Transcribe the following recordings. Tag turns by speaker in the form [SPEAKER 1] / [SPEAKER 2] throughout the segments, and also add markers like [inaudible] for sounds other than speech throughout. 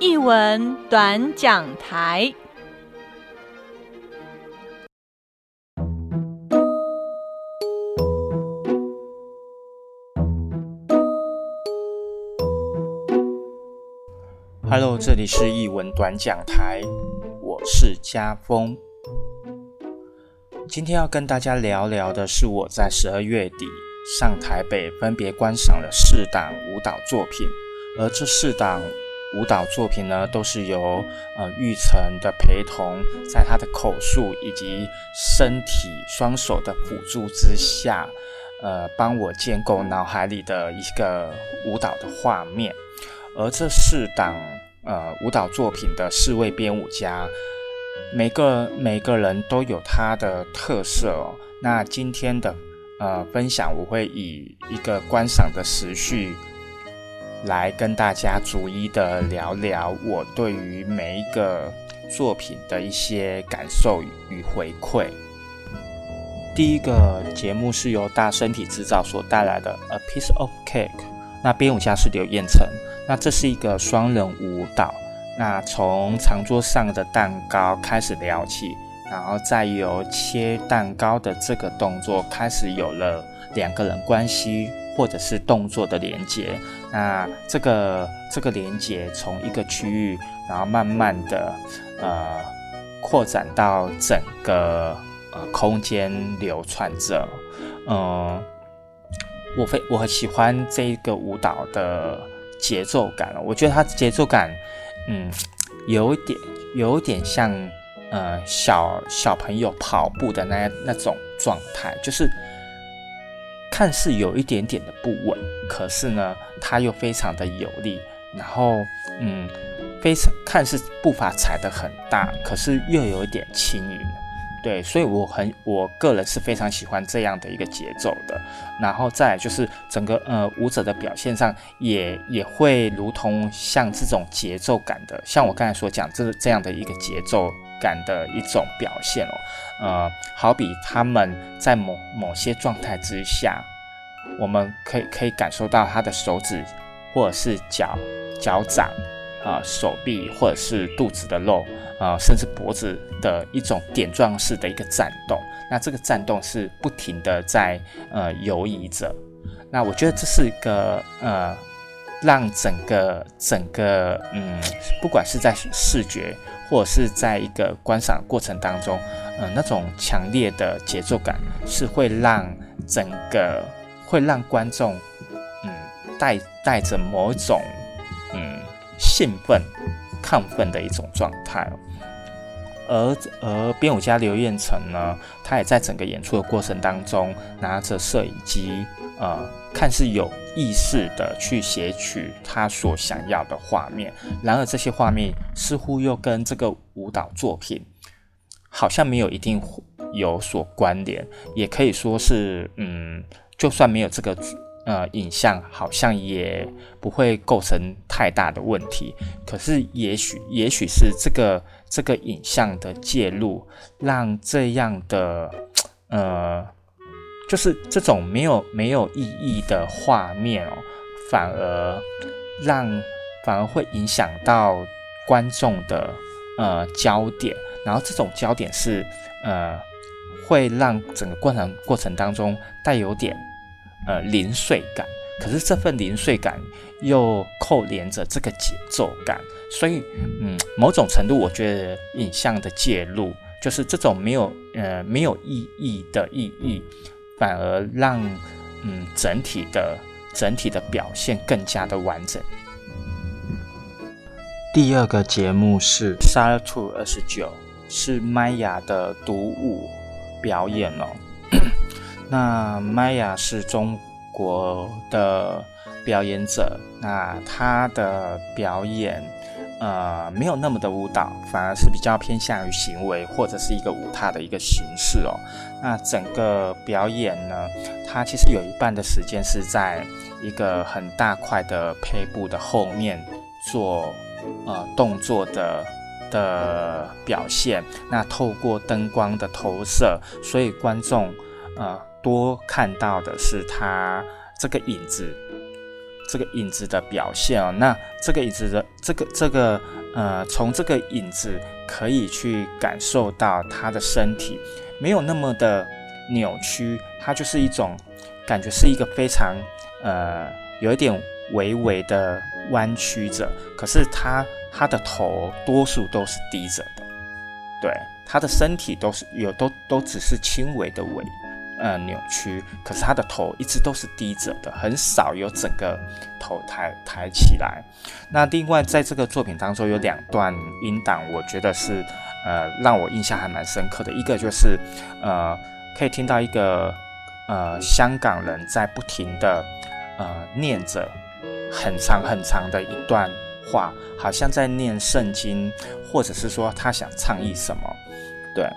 [SPEAKER 1] 译文短讲台。
[SPEAKER 2] Hello，这里是译文短讲台，我是家峰。今天要跟大家聊聊的是我在十二月底上台北分别观赏了四档舞蹈作品，而这四档。舞蹈作品呢，都是由呃玉成的陪同，在他的口述以及身体双手的辅助之下，呃，帮我建构脑海里的一个舞蹈的画面。而这四档呃舞蹈作品的四位编舞家，每个每个人都有他的特色哦。那今天的呃分享，我会以一个观赏的时序。来跟大家逐一的聊聊我对于每一个作品的一些感受与回馈。第一个节目是由大身体制造所带来的《A Piece of Cake》，那编舞家是刘彦成。那这是一个双人舞蹈，那从长桌上的蛋糕开始聊起，然后再由切蛋糕的这个动作开始有了两个人关系。或者是动作的连接，那这个这个连接从一个区域，然后慢慢的呃扩展到整个呃空间流窜着，嗯，我非我很喜欢这个舞蹈的节奏感我觉得它节奏感，嗯，有点有点像呃小小朋友跑步的那那种状态，就是。看似有一点点的不稳，可是呢，它又非常的有力。然后，嗯，非常看似步伐踩得很大，可是又有一点轻盈。对，所以我很我个人是非常喜欢这样的一个节奏的。然后再就是整个呃舞者的表现上，也也会如同像这种节奏感的，像我刚才所讲这这样的一个节奏感的一种表现哦。呃，好比他们在某某些状态之下。我们可以可以感受到他的手指，或者是脚脚掌啊，手臂或者是肚子的肉啊，甚至脖子的一种点状式的一个颤动。那这个颤动是不停的在呃游移着。那我觉得这是一个呃，让整个整个嗯，不管是在视觉或者是在一个观赏过程当中，呃，那种强烈的节奏感是会让整个。会让观众，嗯，带带着某种，嗯，兴奋、亢奋的一种状态。而而编舞家刘彦成呢，他也在整个演出的过程当中，拿着摄影机，呃，看似有意识的去写取他所想要的画面。然而这些画面似乎又跟这个舞蹈作品好像没有一定有所关联，也可以说是，嗯。就算没有这个呃影像，好像也不会构成太大的问题。可是，也许也许是这个这个影像的介入，让这样的呃，就是这种没有没有意义的画面哦，反而让反而会影响到观众的呃焦点，然后这种焦点是呃会让整个观赏过程当中带有点。呃，零碎感，可是这份零碎感又扣连着这个节奏感，所以，嗯，某种程度，我觉得影像的介入，就是这种没有呃没有意义的意义，反而让嗯整体的整体的表现更加的完整。第二个节目是《沙兔二十九》，是麦雅的独舞表演哦。[coughs] 那麦雅是中国的表演者，那他的表演，呃，没有那么的舞蹈，反而是比较偏向于行为或者是一个舞踏的一个形式哦。那整个表演呢，它其实有一半的时间是在一个很大块的胚布的后面做呃动作的的表现。那透过灯光的投射，所以观众呃。多看到的是他这个影子这个影子的表现哦。那这个影子的这个这个呃，从这个影子可以去感受到他的身体没有那么的扭曲，它就是一种感觉是一个非常呃有一点微微的弯曲着，可是他他的头多数都是低着的，对，他的身体都是有都都只是轻微的微。呃，扭曲，可是他的头一直都是低着的，很少有整个头抬抬起来。那另外，在这个作品当中有两段音档，我觉得是呃让我印象还蛮深刻的。一个就是呃可以听到一个呃香港人在不停的呃念着很长很长的一段话，好像在念圣经，或者是说他想倡议什么，对。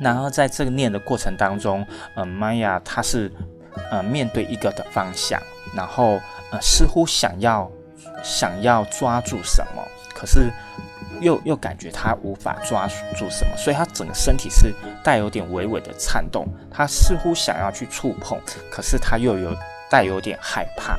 [SPEAKER 2] 然后在这个念的过程当中，呃，玛雅她是呃面对一个的方向，然后呃似乎想要想要抓住什么，可是又又感觉她无法抓住什么，所以她整个身体是带有点微微的颤动，她似乎想要去触碰，可是她又有带有点害怕。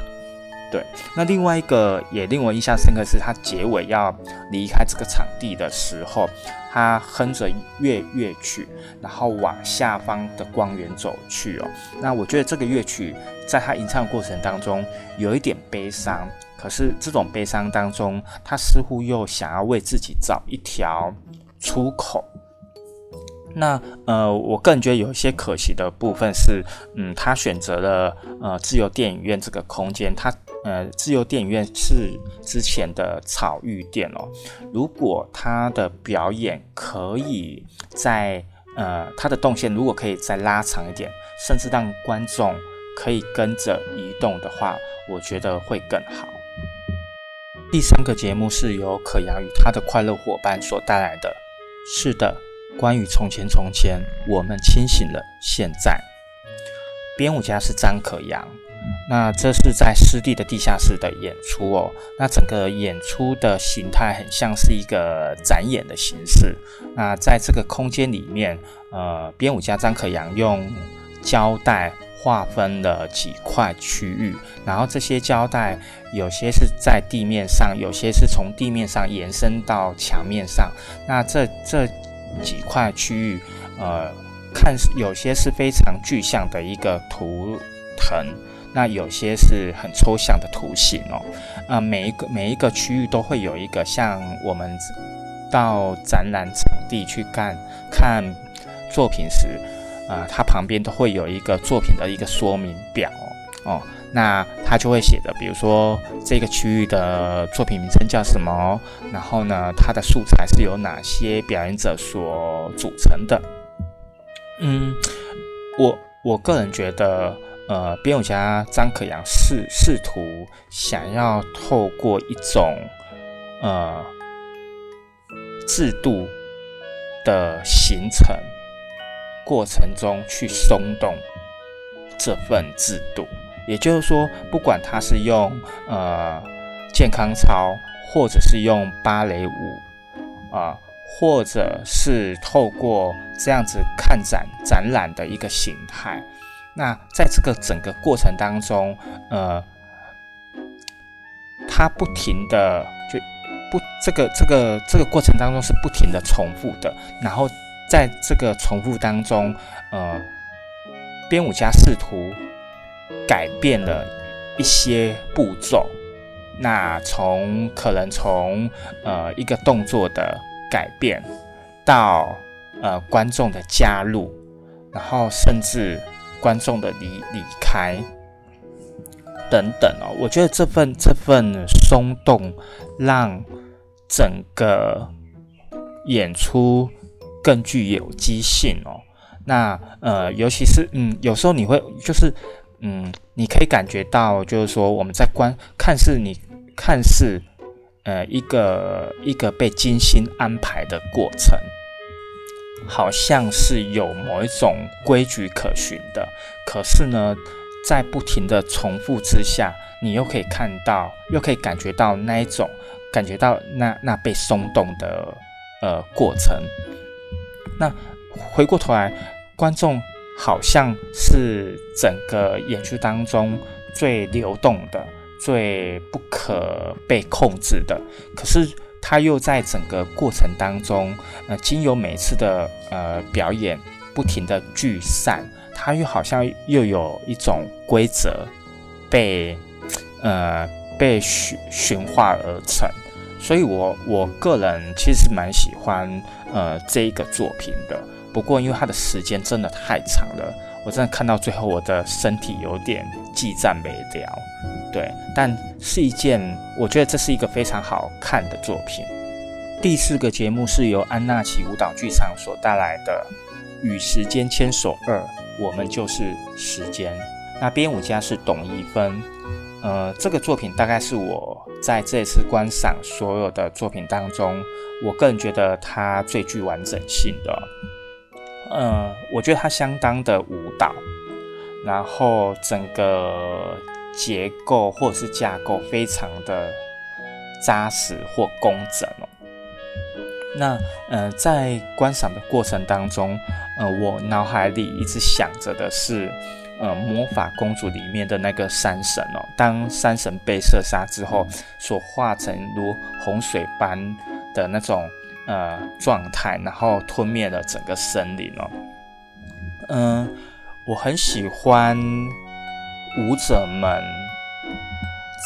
[SPEAKER 2] 对，那另外一个也令我印象深刻是，他结尾要离开这个场地的时候，他哼着乐乐曲，然后往下方的光源走去哦。那我觉得这个乐曲在他吟唱的过程当中有一点悲伤，可是这种悲伤当中，他似乎又想要为自己找一条出口。那呃，我个人觉得有一些可惜的部分是，嗯，他选择了呃自由电影院这个空间，他。呃，自由电影院是之前的草玉店哦。如果他的表演可以在呃他的动线如果可以再拉长一点，甚至让观众可以跟着移动的话，我觉得会更好。第三个节目是由可阳与他的快乐伙伴所带来的。是的，关于从前从前，我们清醒了。现在，编舞家是张可阳。那这是在湿地的地下室的演出哦。那整个演出的形态很像是一个展演的形式。那在这个空间里面，呃，编舞家张可阳用胶带划分了几块区域，然后这些胶带有些是在地面上，有些是从地面上延伸到墙面上。那这这几块区域，呃，看有些是非常具象的一个图腾。那有些是很抽象的图形哦，啊，每一个每一个区域都会有一个像我们到展览场地去看看作品时，啊，它旁边都会有一个作品的一个说明表哦，那它就会写的，比如说这个区域的作品名称叫什么，然后呢，它的素材是由哪些表演者所组成的。嗯，我我个人觉得。呃，编舞家张可阳试试图想要透过一种呃制度的形成过程中去松动这份制度，也就是说，不管他是用呃健康操，或者是用芭蕾舞啊，或者是透过这样子看展展览的一个形态。那在这个整个过程当中，呃，它不停的就不这个这个这个过程当中是不停的重复的，然后在这个重复当中，呃，编舞家试图改变了一些步骤，那从可能从呃一个动作的改变到呃观众的加入，然后甚至。观众的离离开等等哦，我觉得这份这份松动让整个演出更具有机性哦。那呃，尤其是嗯，有时候你会就是嗯，你可以感觉到就是说我们在观看似你看似呃一个一个被精心安排的过程。好像是有某一种规矩可循的，可是呢，在不停的重复之下，你又可以看到，又可以感觉到那一种，感觉到那那被松动的呃过程。那回过头来，观众好像是整个演出当中最流动的、最不可被控制的。可是他又在整个过程当中，呃，经由每次的呃表演不停的聚散，他又好像又有一种规则被呃被驯驯化而成。所以，我我个人其实蛮喜欢呃这一个作品的。不过，因为它的时间真的太长了，我真的看到最后，我的身体有点激战没了。对，但是一件我觉得这是一个非常好看的作品。第四个节目是由安娜奇舞蹈剧场所带来的《与时间牵手二》，我们就是时间。那编舞家是董一芬。呃，这个作品大概是我在这次观赏所有的作品当中，我个人觉得它最具完整性的。呃，我觉得它相当的舞蹈，然后整个结构或者是架构非常的扎实或工整哦。那呃，在观赏的过程当中，呃，我脑海里一直想着的是。呃，魔法公主里面的那个山神哦，当山神被射杀之后，所化成如洪水般的那种呃状态，然后吞灭了整个森林哦。嗯，我很喜欢舞者们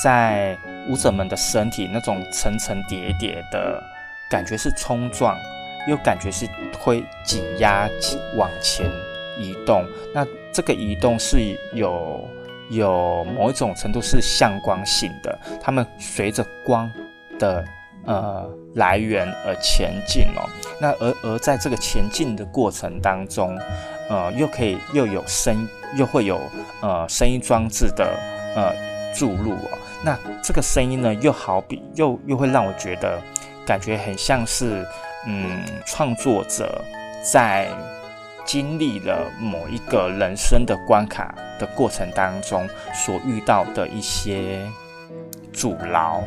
[SPEAKER 2] 在舞者们的身体那种层层叠叠的感觉，是冲撞，又感觉是会紧压往前移动。那这个移动是有有某一种程度是向光性的，他们随着光的呃来源而前进哦。那而而在这个前进的过程当中，呃，又可以又有声，又会有呃声音装置的呃注入哦。那这个声音呢，又好比又又会让我觉得感觉很像是嗯创作者在。经历了某一个人生的关卡的过程当中，所遇到的一些阻挠，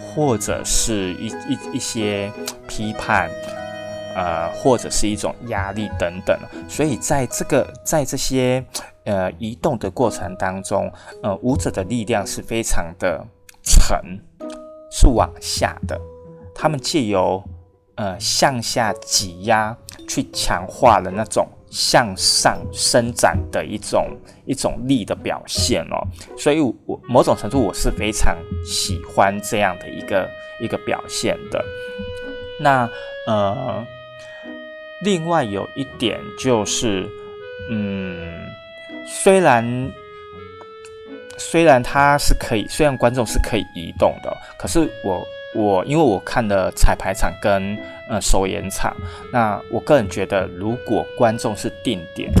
[SPEAKER 2] 或者是一一一些批判，呃，或者是一种压力等等。所以在这个在这些呃移动的过程当中，呃，舞者的力量是非常的沉，是往下的。他们借由呃向下挤压，去强化了那种。向上伸展的一种一种力的表现哦，所以我某种程度我是非常喜欢这样的一个一个表现的。那呃，另外有一点就是，嗯，虽然虽然它是可以，虽然观众是可以移动的，可是我我因为我看的彩排场跟。呃，首演场，那我个人觉得，如果观众是定点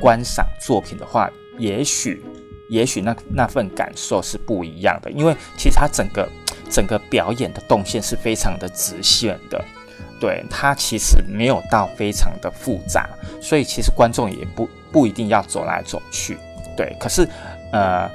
[SPEAKER 2] 观赏作品的话，也许，也许那那份感受是不一样的，因为其实它整个整个表演的动线是非常的直线的，对它其实没有到非常的复杂，所以其实观众也不不一定要走来走去，对，可是，呃。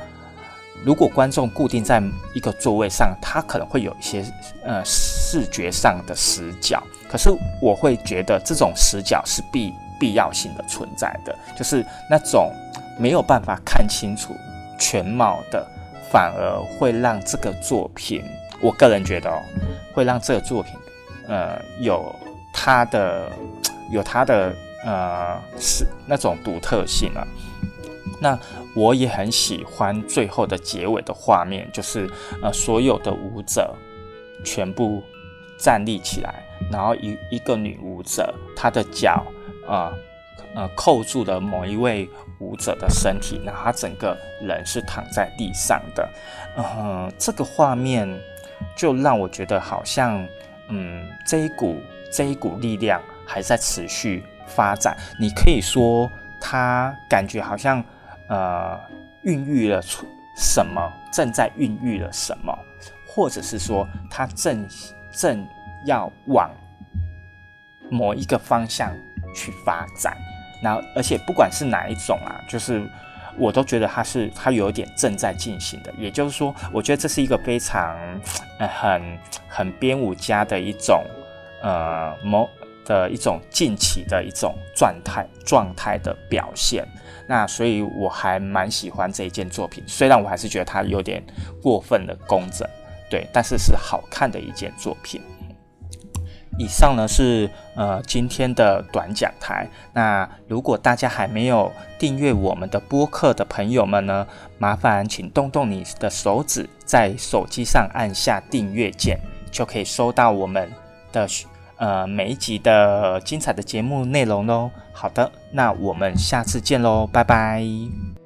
[SPEAKER 2] 如果观众固定在一个座位上，他可能会有一些呃视觉上的死角。可是我会觉得这种死角是必必要性的存在的，就是那种没有办法看清楚全貌的，反而会让这个作品，我个人觉得哦，会让这个作品呃有它的 [tsk] 有它的呃是那种独特性啊。那我也很喜欢最后的结尾的画面，就是呃所有的舞者全部站立起来，然后一一个女舞者她的脚啊呃扣住了某一位舞者的身体，然后她整个人是躺在地上的，嗯，这个画面就让我觉得好像嗯这一股这一股力量还在持续发展，你可以说它感觉好像。呃，孕育了出什么？正在孕育了什么？或者是说，它正正要往某一个方向去发展？然后，而且不管是哪一种啊，就是我都觉得它是它有点正在进行的。也就是说，我觉得这是一个非常呃很很编舞家的一种呃某的一种近期的一种状态状态的表现。那所以我还蛮喜欢这一件作品，虽然我还是觉得它有点过分的工整，对，但是是好看的一件作品。以上呢是呃今天的短讲台。那如果大家还没有订阅我们的播客的朋友们呢，麻烦请动动你的手指，在手机上按下订阅键，就可以收到我们的呃每一集的精彩的节目内容喽。好的，那我们下次见喽，拜拜。